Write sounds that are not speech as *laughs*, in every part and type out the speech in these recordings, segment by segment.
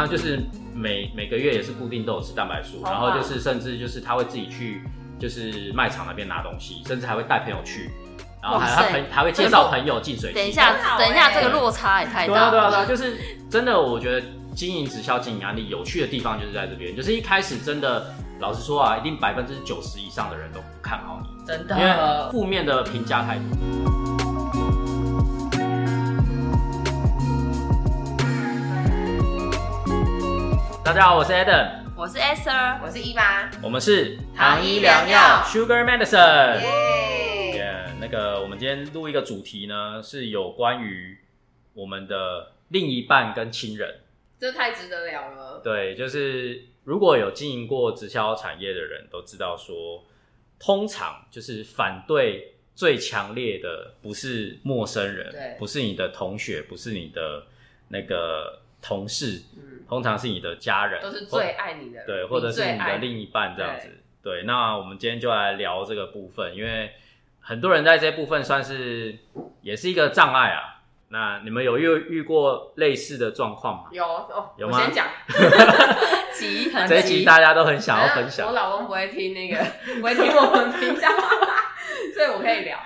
他就是每每个月也是固定都有吃蛋白素，然后就是甚至就是他会自己去就是卖场那边拿东西，甚至还会带朋友去，然后还他朋还会介绍朋友进水。等一下，等一下，欸这个落差也太大对啊，大对啊，对啊，了。*laughs* 就是真的，我觉得经营直销、经营安利有趣的地方就是在这边，就是一开始真的，老实说啊，一定百分之九十以上的人都不看好你，真的因为，负面的评价太多。大家好，我是 Adam，我是 Esther，我是伊娃，我们是糖衣良药 Sugar Medicine。耶，耶那个我们今天录一个主题呢，是有关于我们的另一半跟亲人。这太值得聊了，对，就是如果有经营过直销产业的人都知道说，通常就是反对最强烈的不是陌生人对，不是你的同学，不是你的那个同事，嗯，通常是你的家人，都是最爱你的，对，或者是你的另一半这样子。对，那我们今天就来聊这个部分，因为很多人在这部分算是也是一个障碍啊。那你们有遇遇过类似的状况吗？有哦，有吗我先讲，*laughs* 急很这一集，大家都很想要分享我。老公不会听那个，不会听我们频道，*laughs* 所以我可以聊。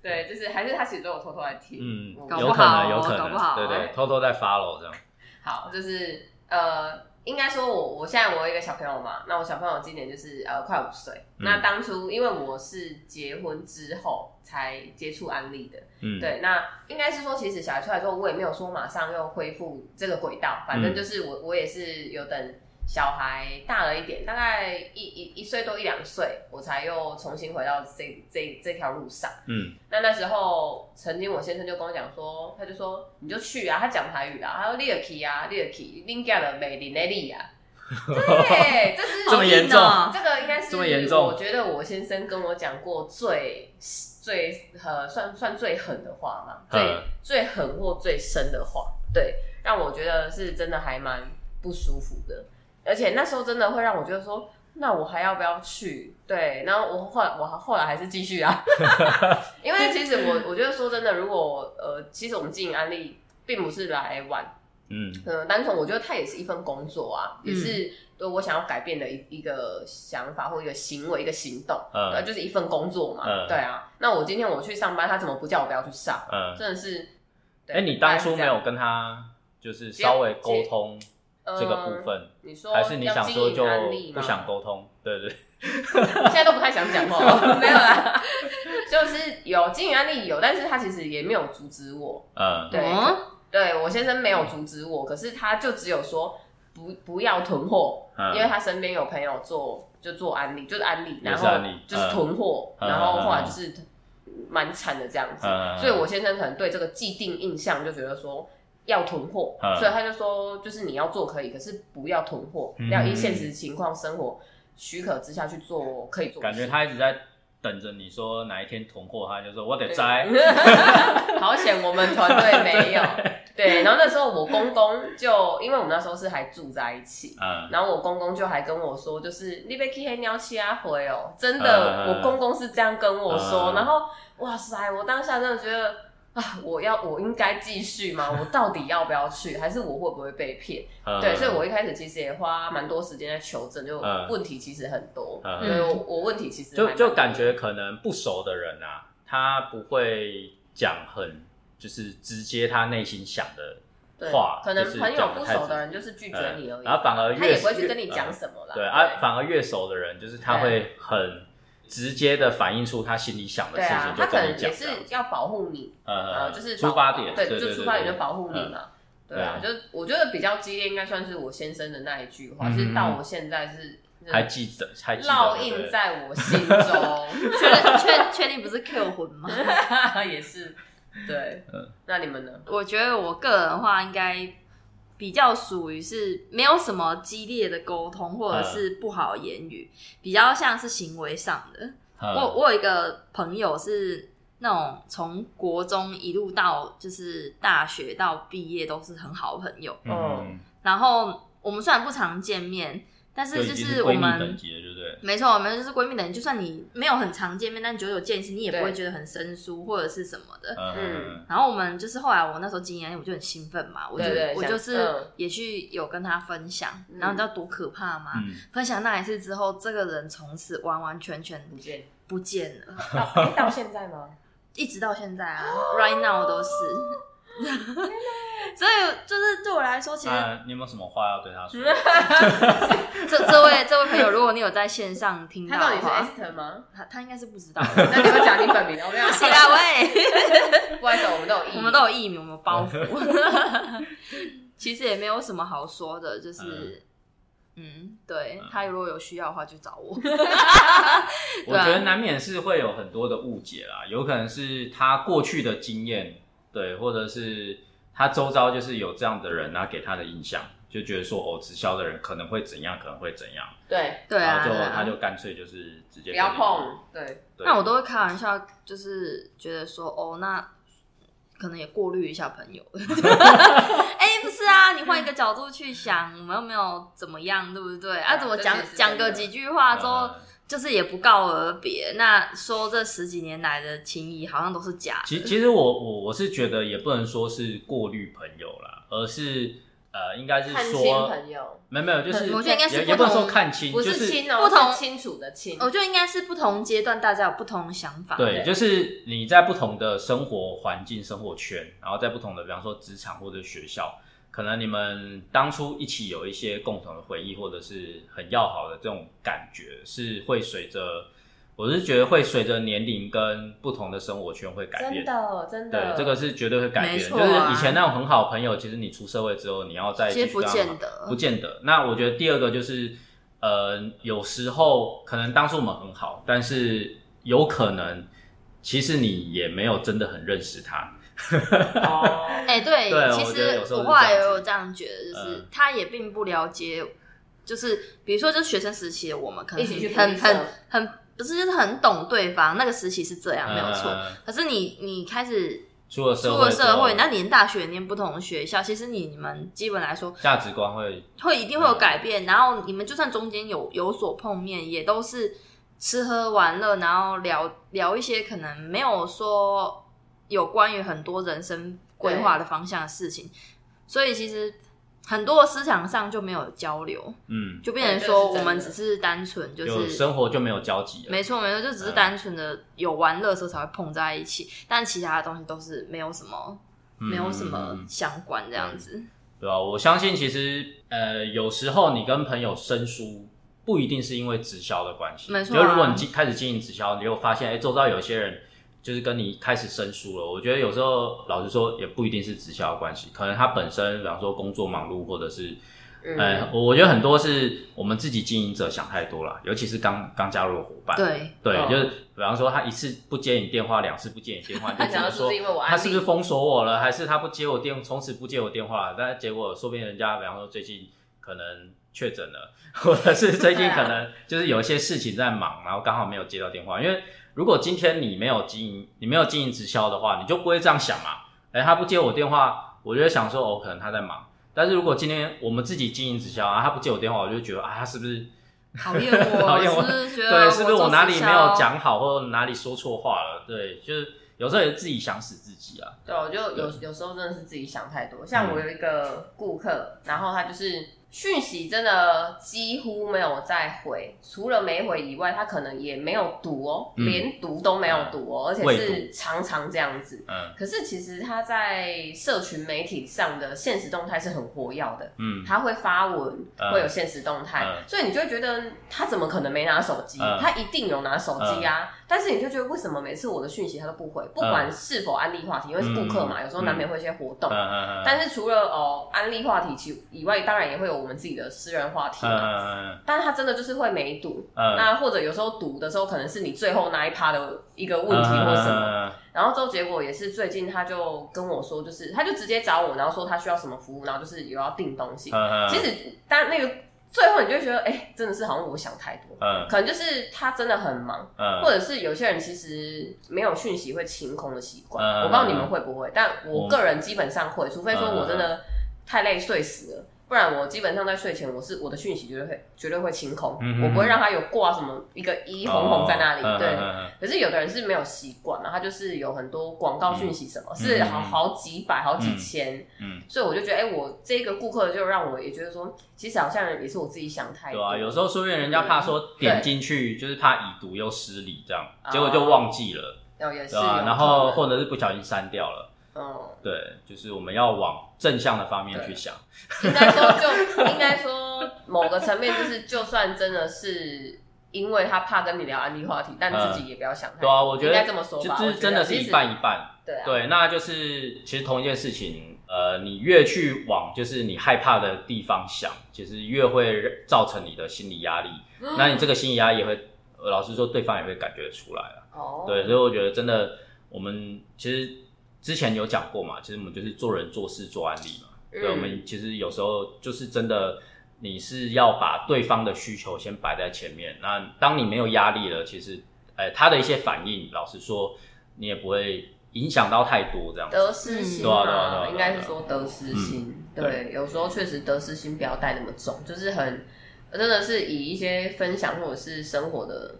对，就是还是他其实都有偷偷在听。嗯，搞不有可能，好有可能，搞不好对对哎，偷偷在 follow 这样。好，就是呃，应该说我我现在我有一个小朋友嘛，那我小朋友今年就是呃快五岁。嗯。那当初因为我是结婚之后才接触安利的，嗯，，对，那应该是说，其实小孩出来之后，我也没有说马上又恢复这个轨道，反正嗯。就是我我也是有等小孩大了一点，大概一一一岁多一两岁，我才又重新回到这这这条路上。嗯，那那时候，曾经我先生就跟我讲说，他就说你就去啊，他讲台语啊，他说你也去啊，你也去，恁家的美林的丽啊，*laughs* 对，这是这么严重？这个应该是这么严重？我觉得我先生跟我讲过最最呃算算最狠的话嘛，最嗯最狠或最深的话，对，让我觉得是真的还蛮不舒服的，而且那时候真的会让我觉得说，那我还要不要去？对，然后我后来我后来还是继续啊，*laughs* 因为其实我我觉得说真的，如果呃，其实我们经营安利并不是来玩嗯，呃，单纯我觉得它也是一份工作啊，嗯也是对我想要改变的一一个想法或一个行为、一个行动，嗯对，就是一份工作嘛，嗯对啊。那我今天我去上班，他怎么不叫我不要去上？嗯，真的是，对哎，你当初没有跟他就是稍微沟通呃这个部分，你说还是你想说就不想沟通？对对，*laughs* 现在都不太想讲话，*laughs* 没有啦，*laughs* 就是有经营案例有，但是他其实也没有阻止我，嗯，对，哦对我先生没有阻止我，可是他就只有说不不要囤货，嗯因为他身边有朋友做就做安利，就是安利，然后就是囤货，嗯然后后来就是蛮惨的这样子，嗯所以我先生可能对这个既定印象就觉得说。要囤货，嗯。所以他就说，就是你要做可以，可是不要囤货，嗯。要依现实情况、生活许可之下去做可以做感事。觉他一直在等着你说哪一天囤货，他就说我得摘，*laughs* 好险我们团队没有。*laughs* 对，然后那时候我公公就，因为我们那时候是还住在一起，嗯，然后我公公就还跟我说，就是你被 K 黑鸟七阿回哦，真的，嗯。我公公是这样跟我说，嗯。然后哇塞，我当下真的觉得。啊！我要我应该继续吗？*laughs* 我到底要不要去？还是我会不会被骗？嗯对，所以我一开始其实也花蛮多时间在求证，就嗯问题其实很多，嗯所以我我问题其实就就感觉可能不熟的人啊，他不会讲很就是直接他内心想的对话，可能朋友不熟的人就是拒绝你而已，嗯然后反而越他也不会去跟你讲什么啦。对啊，反而越熟的人，就是他会很直接的反映出他心里想的事情，，就对啊他可跟你讲能也是要保护你，呃呃，就是出保发点，对，就出发点就保护你嗯嘛。对啊，就是我觉得比较激烈，应该算是我先生的那一句话，是到我现在是还记得，还记烙印在我心中，确确确定不是 Q 魂吗？*laughs* 也是对嗯。那你们呢？我觉得我个人的话，应该比较属于是没有什么激烈的沟通，或者是不好言语，比较像是行为上的。嗯。我我有一个朋友是那种从国中一路到就是大学到毕业都是很好的朋友，嗯，然后我们虽然不常见面，但是就是我们没错，没错，就是闺蜜等于就算你没有很常见面，但久久见一次，你也不会对觉得很生疏或者是什么的。嗯然后我们就是后来我那时候经验，我就很兴奋嘛，我就我就是嗯也去有跟他分享，然后你知道多可怕吗？嗯，分享那一次之后，这个人从此完完全全不见不见了，到现在吗？*laughs* 一直到现在啊，right now 都是。*laughs* 所以就是对我来说，其实那你有没有什么话要对他说？*laughs* 这这位这位朋友，如果你有在线上听到他到底是，Esther 吗？他他应该是不知道。那你们讲你本名，我 *laughs* 没有。不行啊，喂。不好意思，我们都有意，我们都有艺名，我们有包袱。其实也没有什么好说的，就是，嗯，对他如果有需要的话就找我。我觉得难免是会有很多的误解啦，有可能是他过去的经验，对，或者是他周遭就是有这样的人，然后给他的印象，就觉得说哦，直销的人可能会怎样，可能会怎样，对，对啊，然后就对啊他就干脆就是直接不要碰，对，对那我都会开玩笑，就是觉得说，哦，那可能也过滤一下朋友。*laughs* 哎、不是啊，你换一个角度去想，我们又没有怎么样，对不对？啊，啊怎么讲这也是真的讲个几句话之后，嗯就是也不告而别。那说这十几年来的情谊好像都是假的。其其实我我我是觉得也不能说是过滤朋友啦，而是呃，应该是看清说朋友，没有没有，就是我觉得应该是不也也不能说同看清，不就是亲哦，不同是清楚的清。我觉得应该是不同阶段大家有不同的想法。对，对就是你在不同的生活环境、生活圈，然后在不同的，比方说职场或者学校，可能你们当初一起有一些共同的回忆，或者是很要好的这种感觉，是会随着，我是觉得会随着年龄跟不同的生活圈会改变真变。的真对的，，这个是绝对会改变的。没错就是啊以前那种很好的朋友，其实你出社会之后，你要再其实不见得不见得。那我觉得第二个就是，呃，有时候可能当初我们很好，但是有可能其实你也没有真的很认识他。*laughs* 哦，哎、对，其实我后来也有这样觉得，就是、嗯。他也并不了解，就是比如说，就是学生时期的我们，可能一起去很很很不是就是很懂对方，那个时期是这样，没有错。嗯可是你你开始出了社出会之后，了社会，那念大学念不同的学校，其实你们基本来说价值观会会一定会有改变，然后你们就算中间有有所碰面，也都是吃喝玩乐，然后聊聊一些可能没有说有关于很多人生规划的方向的事情，所以其实很多的思想上就没有交流，嗯，就变成对说我们只是单纯就是。生活就没有交集了。没错，没错，就只是嗯单纯的有玩乐的时候才会碰在一起，但其他的东西都是没有什么，嗯没有什么相关这样子。对吧、我相信其实呃，有时候你跟朋友生疏，不一定是因为直销的关系。没错啊就如果你经开始经营直销，你有发现，哎、周遭有些人就是跟你开始生疏了。我觉得有时候老实说，也不一定是直销的关系，可能他本身，比方说工作忙碌，或者是。嗯呃，我我觉得很多是我们自己经营者想太多了，尤其是刚刚加入的伙伴。对，对，哦就是比方说他一次不接你电话，两次不接你电话，你就他想要是不觉得说是因为我他是不是封锁我了，还是他不接我电，从此不接我电话了？但结果说不定人家，比方说最近可能确诊了，或者是最近可能就是有一些事情在忙，然后刚好没有接到电话。因为如果今天你没有经营，你没有经营直销的话，你就不会这样想嘛。哎，他不接我电话，我就会想说，哦，可能他在忙。但是如果今天我们自己经营直销啊，他不接我电话，我就觉得啊，他是不是讨厌我，*laughs* 讨厌我是是对，是不是我哪里直没有销讲好，或者哪里说错话了？对，就是有时候也是自己想死自己啊。对，我就有有时候真的是自己想太多。像我有一个顾客，然后他就是讯息真的几乎没有再回，除了没回以外，他可能也没有读哦，嗯连读都没有读哦，而且未是常常这样子。嗯可是其实他在社群媒体上的现实动态是很活跃的，嗯他会发文，嗯会有现实动态，嗯所以你就会觉得他怎么可能没拿手机？嗯他一定有拿手机啊！但是你就觉得为什么每次我的讯息他都不回？不管是否安利话题，因为是顾客嘛，有时候难免会有一些活动。嗯嗯但是除了哦安利话题其以外，当然也会有我们自己的私人话题嗯嘛。嗯但是他真的就是会没读，嗯那或者有时候读的时候，可能是你最后那一趴的一个问题或什么。么？然后之后结果也是最近他就跟我说，就是他就直接找我，然后说他需要什么服务，然后就是有要订东西。嗯其实当那个最后你就会觉得，哎、真的是好像我想太多，嗯可能就是他真的很忙，嗯或者是有些人其实没有讯息会清空的习惯。嗯我不知道你们会不会，但我我个人基本上会，除非说我真的太累睡死了。不不然我基本上在睡前，我是我的讯息绝对会绝对会清空，嗯我不会让他有挂什么一个一红红在那里。哦对，可是有的人是没有习惯嘛，他就是有很多广告讯息什么，是嗯好好几百、好几千，嗯，所以我就觉得，哎、我这个顾客就让我也觉得说，其实好像也是我自己想太多。对啊，有时候说不定人家怕说点进去就是怕已读又失礼这样，结果就忘记了，哦也是然后或者是不小心删掉了。能对，就是我们要往正向的方面去想。嗯，应该说就应该说某个层面就是，就算真的是。因为他怕跟你聊安利话题，但自己也不要想太多。对啊，我觉得应该这么说吧，就是真的是一半一半。对啊，对，那就是其实同一件事情，呃，你越去往就是你害怕的地方想，其实越会造成你的心理压力。那你这个心理压力也会，呃老实说，对方也会感觉出来了。哦，对，所以我觉得真的，我们其实之前有讲过嘛，其实我们就是做人做事做案例嘛。对，嗯我们其实有时候就是真的，你是要把对方的需求先摆在前面。那当你没有压力了，其实，呃，他的一些反应，老实说，你也不会影响到太多这样子。得失心对啊对啊对啊嘛，对啊应该是说得失心。嗯对，有时候确实得失心不要带那么重，就是很真的是以一些分享或者是生活的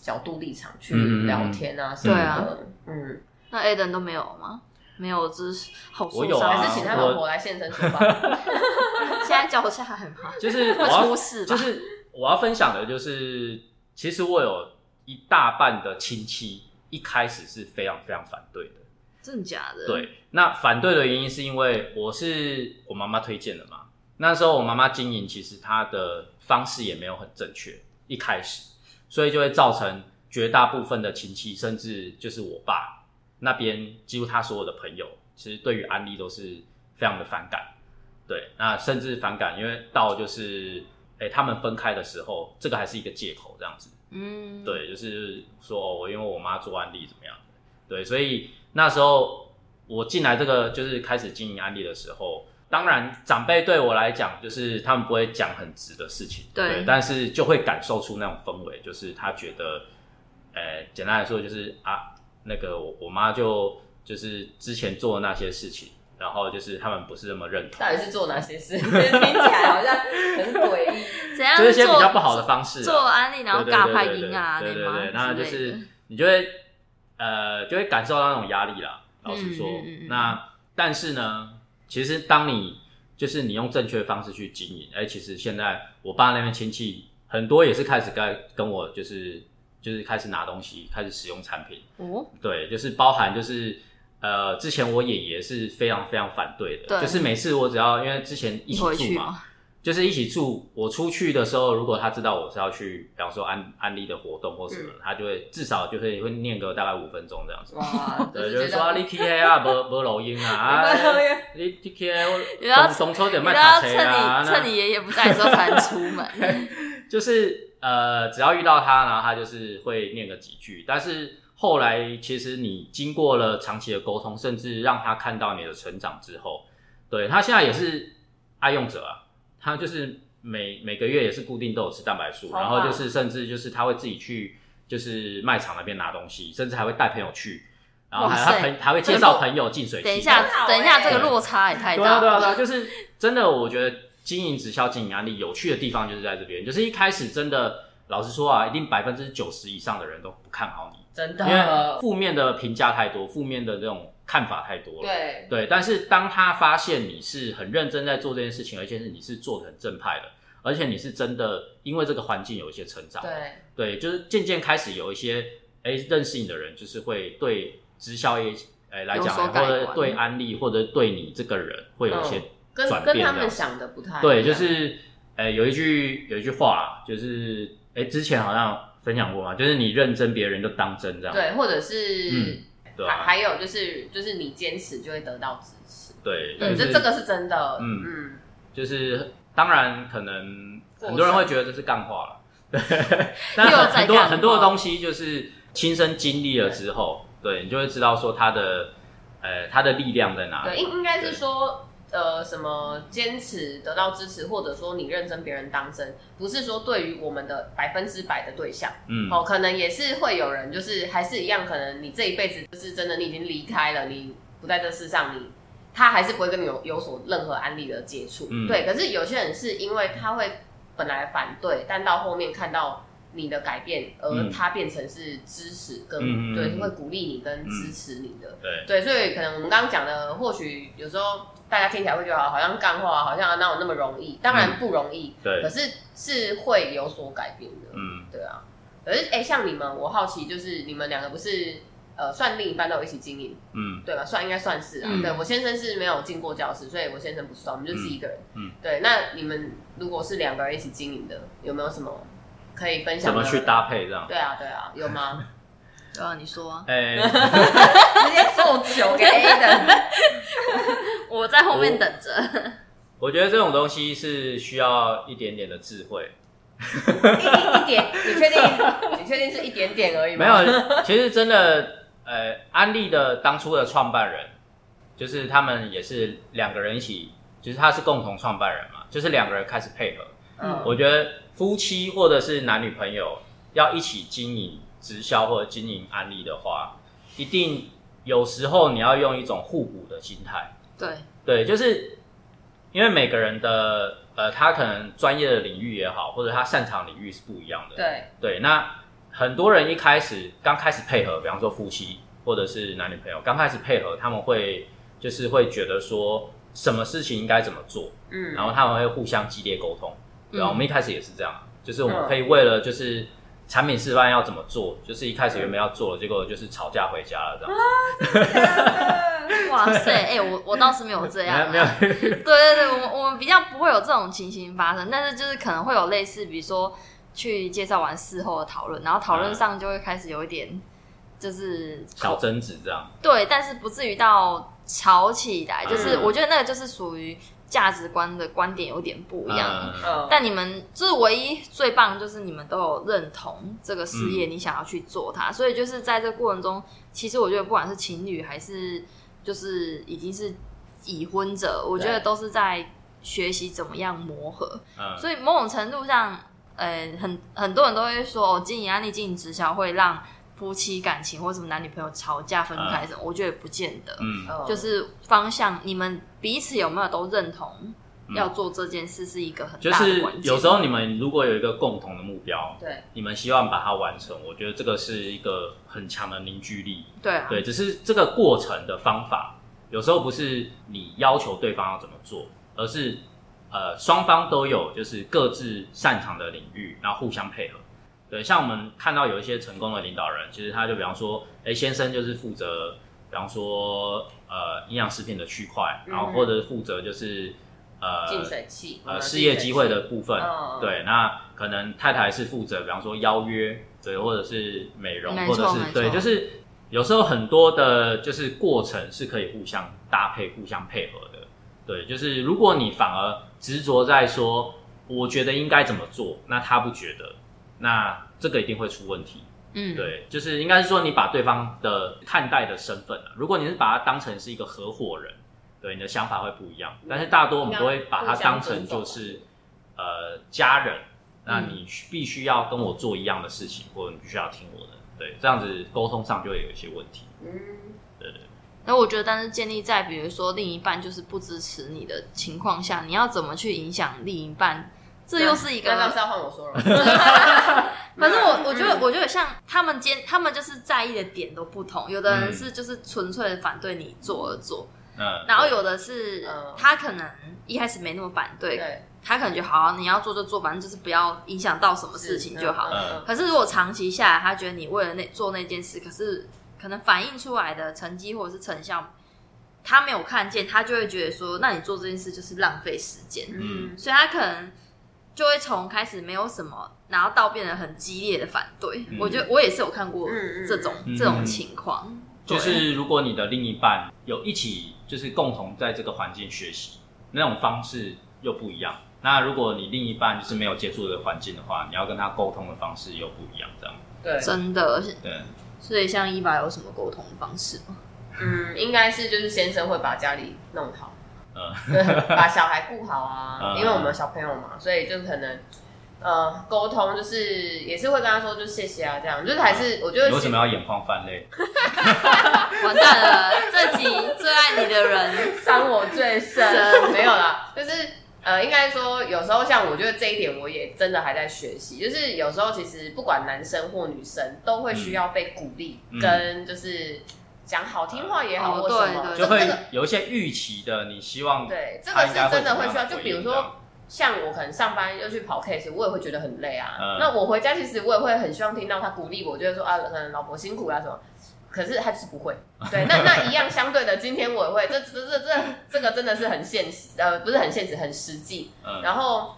角度立场去聊天啊什么的。嗯，那 Aden 都没有吗？没有，就是好受伤。我有啊还是请他老婆来现身说法。*laughs* 现在脚下很怕，*laughs* 就是我会要出事吧？就是我要分享的，就是其实我有一大半的亲戚一开始是非常非常反对的。真的假的？，对，那反对的原因是因为我是我妈妈推荐的嘛。那时候我妈妈经营，其实她的方式也没有很正确，一开始，所以就会造成绝大部分的亲戚，甚至就是我爸那边，几乎他所有的朋友，其实对于安利都是非常的反感。对，那甚至反感，因为到就是，哎、他们分开的时候，这个还是一个借口，这样子。嗯，，对，就是说哦，我因为我妈做安利怎么样，对，所以那时候我进来这个就是开始经营安利的时候，当然长辈对我来讲，就是他们不会讲很直的事情，对但是就会感受出那种氛围，就是他觉得，呃，简单来说就是啊，那个我我妈就就是之前做的那些事情，然后就是他们不是那么认同，到底是做哪些事？*laughs* 听起来好像很诡异。*laughs* 怎样就是一些比做较不好的方式啊、做安利，然后尬拍音啊，对对对，那就是你就会呃就会感受到那种压力啦。老实说，嗯嗯嗯嗯那但是呢，其实当你就是你用正确的方式去经营，哎、其实现在我爸那边亲戚很多也是开始跟跟我就是就是开始拿东西，开始使用产品，哦，对，就是包含就是。呃，之前我爷爷是非常非常反对的，对就是每次我只要因为之前一起住嘛？就是一起住，我出去的时候，如果他知道我是要去，比方说安安利的活动或什么，他就会至少就会会念个大概五分钟这样子。哇，对，就就是是说啊你 K 啊，无无录音啊，*laughs* 啊，你 K 你要东东抽点你卖卡车啊，趁你趁你爷爷不在的时候才能出门。*laughs* 就是呃，只要遇到他，然后他就是会念个几句，但是后来其实你经过了长期的沟通，甚至让他看到你的成长之后，对他现在也是爱用者啊，他就是每每个月也是固定都有吃蛋白素，然后就是甚至就是他会自己去就是卖场那边拿东西，甚至还会带朋友去，然后还他朋还会介绍朋友进水，等一下，等一下，欸这个落差也太对啊，大对啊，对。啊，就是真的，我觉得经营直销、经营案例有趣的地方就是在这边，就是一开始真的，老实说啊，一定百分之九十以上的人都不看好你，真的。因为的，负面的评价太多，负面的这种看法太多了。对，对，但是当他发现你是很认真在做这件事情，而且是你是做的很正派的，而且你是真的因为这个环境有一些成长，对，对，就是渐渐开始有一些哎认识你的人，就是会对直销业哎来讲，或者观对安利，或者对你这个人会有一些跟跟他们想的不太对，就是呃有一句有一句话，就是哎之前好像分享过嘛，就是你认真，别人就当真这样。对，或者是嗯对啊还还有就是就是你坚持就会得到支持，对，嗯，就是这这个是真的，嗯嗯，就是当然可能很多人会觉得这是干话了，*laughs* 对，但又很很多很多的东西就是亲身经历了之后，对你就会知道说它的呃它的力量在哪里对，里。应应该是说。呃，什么坚持得到支持，或者说你认真，别人当真，不是说对于我们的百分之百的对象，嗯，哦，可能也是会有人，就是还是一样，可能你这一辈子就是真的，你已经离开了，你不在这世上，你他还是不会跟你有有所任何安利的接触。嗯。对，可是有些人是因为他会本来反对，但到后面看到你的改变，而嗯他变成是支持跟、对，嗯会鼓励你跟支持你的。对，对，所以可能我们刚刚讲的，或许有时候大家听起来会觉得好像干话，好像哪有那么容易？当然不容易，嗯对可是是会有所改变的。嗯，对啊，可是哎、像你们，我好奇就是你们两个不是呃算另一半都有一起经营，嗯，对吧？算应该算是啊。嗯对我先生是没有进过教室，所以我先生不算，我们就自己一个人。嗯，对。那你们如果是两个人一起经营的，有没有什么可以分享？怎么去？搭配这样？对啊，对啊，有吗？*laughs* 对啊，你说啊，哎，*laughs* 直接做酒给 A 的。*laughs* 我在后面等着。我觉得这种东西是需要一点点的智慧。一一点，你确定？你确定是一点点而已没吗？有，其实真的，呃，安利的当初的创办人，就是他们也是两个人一起，就是他是共同创办人嘛，就是两个人开始配合。嗯，我觉得夫妻或者是男女朋友要一起经营直销或者经营安利的话，一定有时候你要用一种互补的心态。对，对，就是因为每个人的呃，他可能专业的领域也好，或者他擅长领域是不一样的。对，对，那很多人一开始刚开始配合，比方说夫妻或者是男女朋友刚开始配合，他们会就是会觉得说什么事情应该怎么做，嗯，然后他们会互相激烈沟通。对啊，嗯。我们一开始也是这样，就是我们嗯。可以为了就是产品示范要怎么做，就是一开始原本要做，结果就是吵架回家了这样。*laughs* 哇塞，哎、我我倒是没有这样、啊，没有没有，*laughs* 对对对，我们我们比较不会有这种情形发生，但是就是可能会有类似，比如说去介绍完事后的讨论，然后讨论上就会开始有一点就是小争执这样。对，但是不至于到吵起来，就是嗯。我觉得那个就是属于价值观的观点有点不一样。但你们就是唯一最棒，的就是你们都有认同这个事嗯。业，你想要去做它，所以就是在这个过程中，其实我觉得不管是情侣还是就是已经是已婚者，我觉得都是在学习怎么样磨合。嗯，所以某种程度上，呃，很很多人都会说，哦，经营安利、经营直销会让夫妻感情或什么男女朋友吵架分开什么，我觉得也不见得。嗯嗯就是方向，你们彼此有没有都认同要做这件事，是一个很就是大的关键。有时候你们如果有一个共同的目标，对，你们希望把它完成，我觉得这个是一个很强的凝聚力。对啊，对，只是这个过程的方法，有时候不是你要求对方要怎么做，而是呃双方都有就是各自擅长的领域，然后互相配合。对，像我们看到有一些成功的领导人，其实他就比方说，哎，先生就是负责，比方说呃营养食品的区块，然后嗯或者负责就是呃净水器，呃们事业机会的部分，嗯。对，那可能太太是负责，比方说邀约，对，或者是美容，或者是对，就是有时候很多的，就是过程是可以互相搭配、互相配合的。对，就是如果你反而执着在说，我觉得应该怎么做，那他不觉得，那这个一定会出问题。嗯，对，就是应该是说你把对方的看待的身份啊，如果你是把他当成是一个合伙人，对，你的想法会不一样。但是大多我们都会把他当成就是呃家人，那你必须要跟我做一样的事情，或者你必须要听我的，对，这样子沟通上就会有一些问题。嗯，对对，那我觉得，但是建立在比如说另一半就是不支持你的情况下，你要怎么去影响另一半？这又是一个那那是要换我说了。*laughs* 反正我我觉得，我觉得像他们间，他们就是在意的点都不同。有的人嗯是就是纯粹的反对你做而做，嗯，然后有的是嗯他可能一开始没那么反对，对，他可能觉得好，你要做就做，反正就是不要影响到什么事情就好。嗯可是如果长期下来，他觉得你为了那做那件事，可是可能反映出来的成绩或者是成效，他没有看见，他就会觉得说，那你做这件事就是浪费时间。嗯，所以他可能就会从开始没有什么，然后到变得很激烈的反对。嗯我觉得我也是有看过这种、嗯这种情况，就是如果你的另一半有一起就是共同在这个环境学习，那种方式又不一样。那如果你另一半就是没有接触这个环境的话，你要跟他沟通的方式又不一样，这样对，真的。对。所以像伊爸有什么沟通方式吗？嗯，应该是就是先生会把家里弄好，嗯把小孩顾好啊，嗯因为我们有小朋友嘛，所以就可能呃沟通，就是也是会跟他说，就谢谢啊，这样就是还是我觉得你为什么要眼眶泛泪？*laughs* 完蛋了，这集最爱你的人，*laughs* 伤我最深，没有啦，就是呃，应该说有时候像我觉得这一点，我也真的还在学习。就是有时候其实不管男生或女生，都会需要被鼓励，嗯跟就是讲好听话也好，哦或什么，就会有一些预期的，你希望对这个是真的会需要。就比如说像我可能上班又去跑 case，我也会觉得很累啊。嗯那我回家其实我也会很希望听到他鼓励我，就是说啊，可能老婆辛苦啊什么。可是他就是不会，*laughs* 对，那那一样相对的，今天我也会，这这这这这个真的是很现实，呃，不是很现实，很实际。嗯然后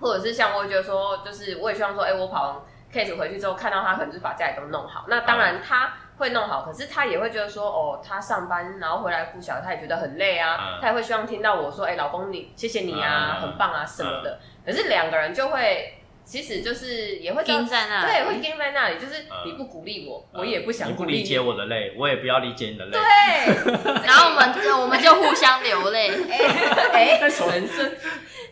或者是像我会觉得说，就是我也希望说，哎、我跑完 case 回去之后，看到他可能就是把家里都弄好。那当然他会弄好，可是他也会觉得说，哦，他上班然后回来顾小孩，他也觉得很累啊，嗯。他也会希望听到我说，哎、老公你谢谢你啊，嗯。很棒啊什么的。可是两个人就会，其实就是也会盯在那里。对，会盯在那里，就是嗯。你不鼓励我，嗯。我也不想你不鼓励理解我的累，我也不要理解你的累。对，*laughs* 然后我们我们就互相流泪。*laughs* 哎，*laughs* 人生，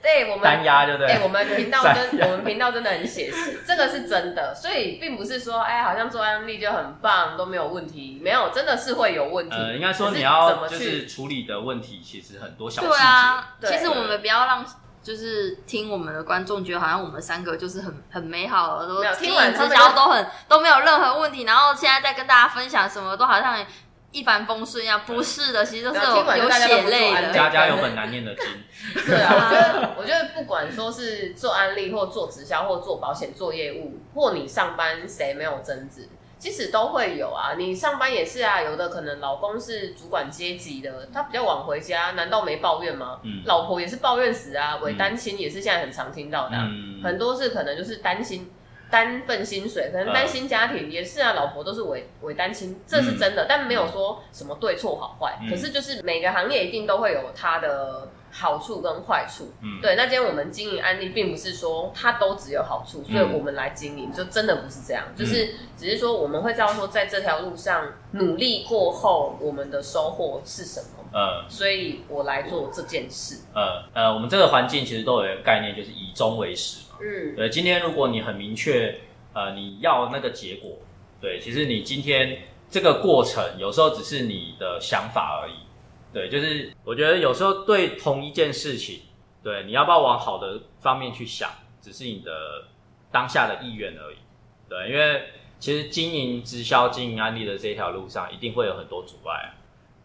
对我们单压对不对？哎、我们频道善真，*laughs* 我们频道真的很写实，这个是真的，所以并不是说，哎，好像做案例就很棒，都没有问题，没有，真的是会有问题。呃，应该说你要怎么去就是处理的问题，其实很多小细对。啊，对其实我们不要让就是听我们的观众觉得好像我们三个就是很很美好的，都没有经营直听完他们就销都很都没有任何问题，然后现在在跟大家分享什么都好像一帆风顺一样，不是的，其实都是没有有血泪的。家家有本难念的经。对啊，我觉得，我觉得不管说是做安利，或做直销，或做保险、做业务，或你上班谁没有争执，其实都会有啊。你上班也是啊，有的可能老公是主管阶级的，他比较晚回家，难道没抱怨吗？嗯老婆也是抱怨死啊，伪单亲也是现在很常听到的啊、嗯，很多是可能就是担心单份薪水，可能单薪家庭也是啊，老婆都是伪伪单亲，这是真的，但没有说什么对错好坏。嗯。可是就是每个行业一定都会有它的好处跟坏处。嗯，对，那今天我们经营案例，并不是说它都只有好处，所以我们来经营，就真的不是这样，就是只是说我们会知道说，在这条路上努力过后，我们的收获是什么，呃所以我来做这件事。呃呃，我们这个环境其实都有一个概念，就是以终为始。嘛。嗯，对，今天如果你很明确，呃，你要那个结果，对，其实你今天这个过程有时候只是你的想法而已。对，就是我觉得有时候对同一件事情，对，你要不要往好的方面去想，只是你的当下的意愿而已。对，因为其实经营直销、经营安利的这条路上，一定会有很多阻碍啊，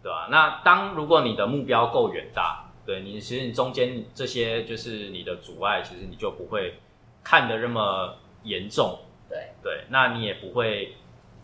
对吧、那当如果你的目标够远大，对你其实你中间这些就是你的阻碍，其实你就不会看的那么严重，对，对，那你也不会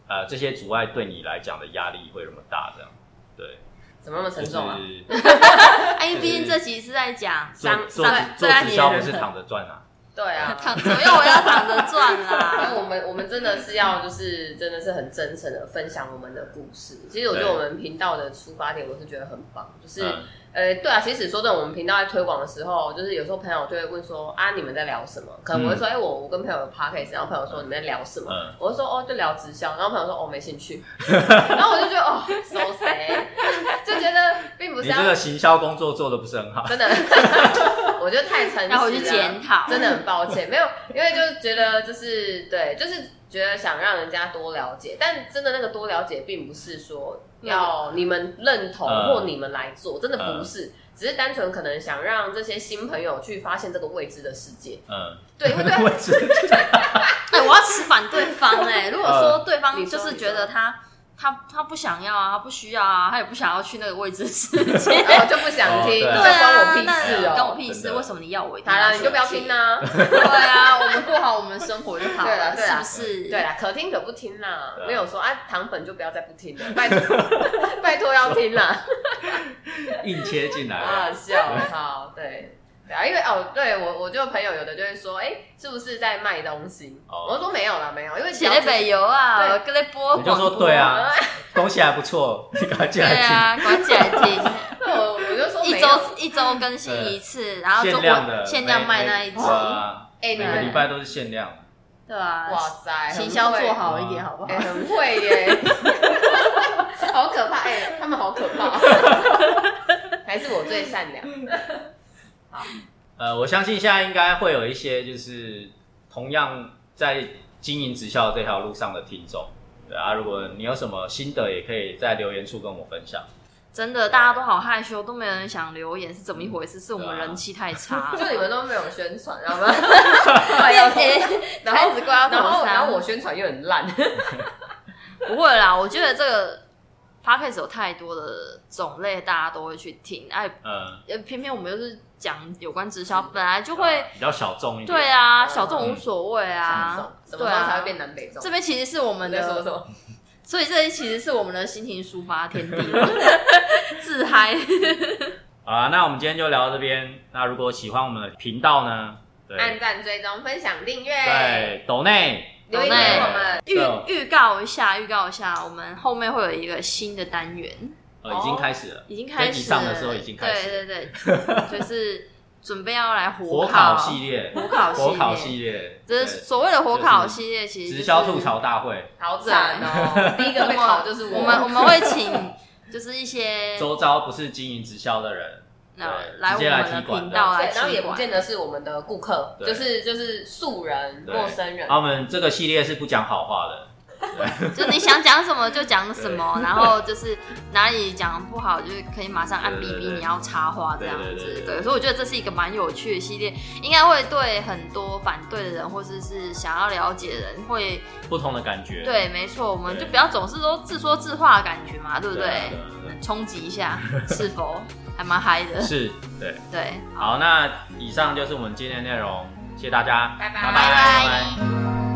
呃这些阻碍对你来讲的压力会那么大，这样，对，怎么那么沉重啊？*laughs* 哎，因为毕竟这集是在讲做做上做直销不人是躺着赚啊，对啊，*laughs* 躺，怎么又我要躺着赚 *laughs* 因为啦？我们我们真的是要就是真的是很真诚的分享我们的故事。其实我觉得我们频道的出发点，我是觉得很棒，就是。嗯呃，对啊，其实说真的，我们频道在推广的时候，就是有时候朋友就会问说啊，你们在聊什么？可能我会说，哎、我我跟朋友有 podcast，然后朋友说你们在聊什么？嗯我就说哦，就聊直销，然后朋友说哦，没兴趣，*laughs* 然后我就觉得哦，so sad，就觉得并不是要你这个行销工作做的不是很好，真的，我觉得太诚实了，要回去检讨。真的很抱歉，没有，因为就是觉得就是对，就是觉得想让人家多了解，但真的那个多了解，并不是说要你们认同嗯或你们来做，真的不是，只是单纯可能想让这些新朋友去发现这个未知的世界，嗯，对，因为对 *laughs* 位置 *laughs* 哎，我要持反对方哎。如果说对方就是觉得他他他不想要啊，他不需要啊，他也不想要去那个未知世界。我 *laughs* 就不想听，哦对这啊，关我屁那事哦、关我屁事。真的为什么你要我一定好啦，去你就不要听 *laughs* 啦。对啊，我们过好我们生活就好对啦对啦是不是？对啦，可听可不听啦，对啊没有说啊糖粉就不要再不听了，拜托 *laughs* 拜托要听啦。硬切进来啊笑，好，对。对啊，因为哦，对我我就朋友有的就会说，哎、是不是在卖东西？哦我说没有啦，没有，因为写了北邮啊，对跟在播你就说对啊，东西还不错，你赶快进对来听。*laughs* 啊，赶起来听，我我就说一。周一周更新一次，然后就限量的，限量卖那一集哎、你每个们礼拜都是限量。对啊，哇塞，很行销做好一点好不好哎、？很会耶，*laughs* 好可怕哎、他们好可怕，*laughs* 还是我最善良。呃，我相信现在应该会有一些就是同样在经营直销这条路上的听众。对啊，如果你有什么心得，也可以在留言处跟我分享。真的，大家都好害羞，都没有人想留言，是怎么一回事？是我们人气太差，*laughs* 就你们都没有宣传，知道吗？然后只怪到然后头上。然后我宣传又很烂，*laughs* 不会啦，我觉得这个 podcast 有太多的种类，大家都会去听。哎，嗯，呃偏偏我们又是讲有关直销，本来就会比较小众一点。对啊，嗯小众无所谓啊，什么时候才会变南北众？这边其实是我们的，所以这里其实是我们的心情抒发天地，*laughs* 自嗨。*laughs* 好啦，那我们今天就聊到这边。那如果喜欢我们的频道呢，对按赞、追踪、分享、订阅，对，抖内留言给我们。预预告一下，预告一下，我们后面会有一个新的单元，呃已经开始了，已经开始了。上的时候已经开始了。对对对，*laughs* 就是准备要来火烤烤系列，火烤系列火烤系列，这是所谓的火烤系列，其实、就是、直销吐槽大会，好惨哦！*laughs* 第一个被烤就是我们我们会请就是一些 *laughs* 周遭不是经营直销的人，那来我直接来们频道来然后也不见得是我们的顾客，就是就是素人、陌生人啊。我们这个系列是不讲好话的，*laughs* 就你想讲什么就讲什么，然后就是哪里讲不好，就是可以马上按 B B，你要插话这样子。对对，所以我觉得这是一个蛮有趣的系列，应该会对很多反对的人或者是想要了解的人会不同的感觉。对，没错，我们就不要总是说自说自话的感觉嘛，对不对？冲击一下，*laughs* 是否还蛮嗨的？是，对。对，好，那以上就是我们今天的内容，谢谢大家，拜拜拜拜拜。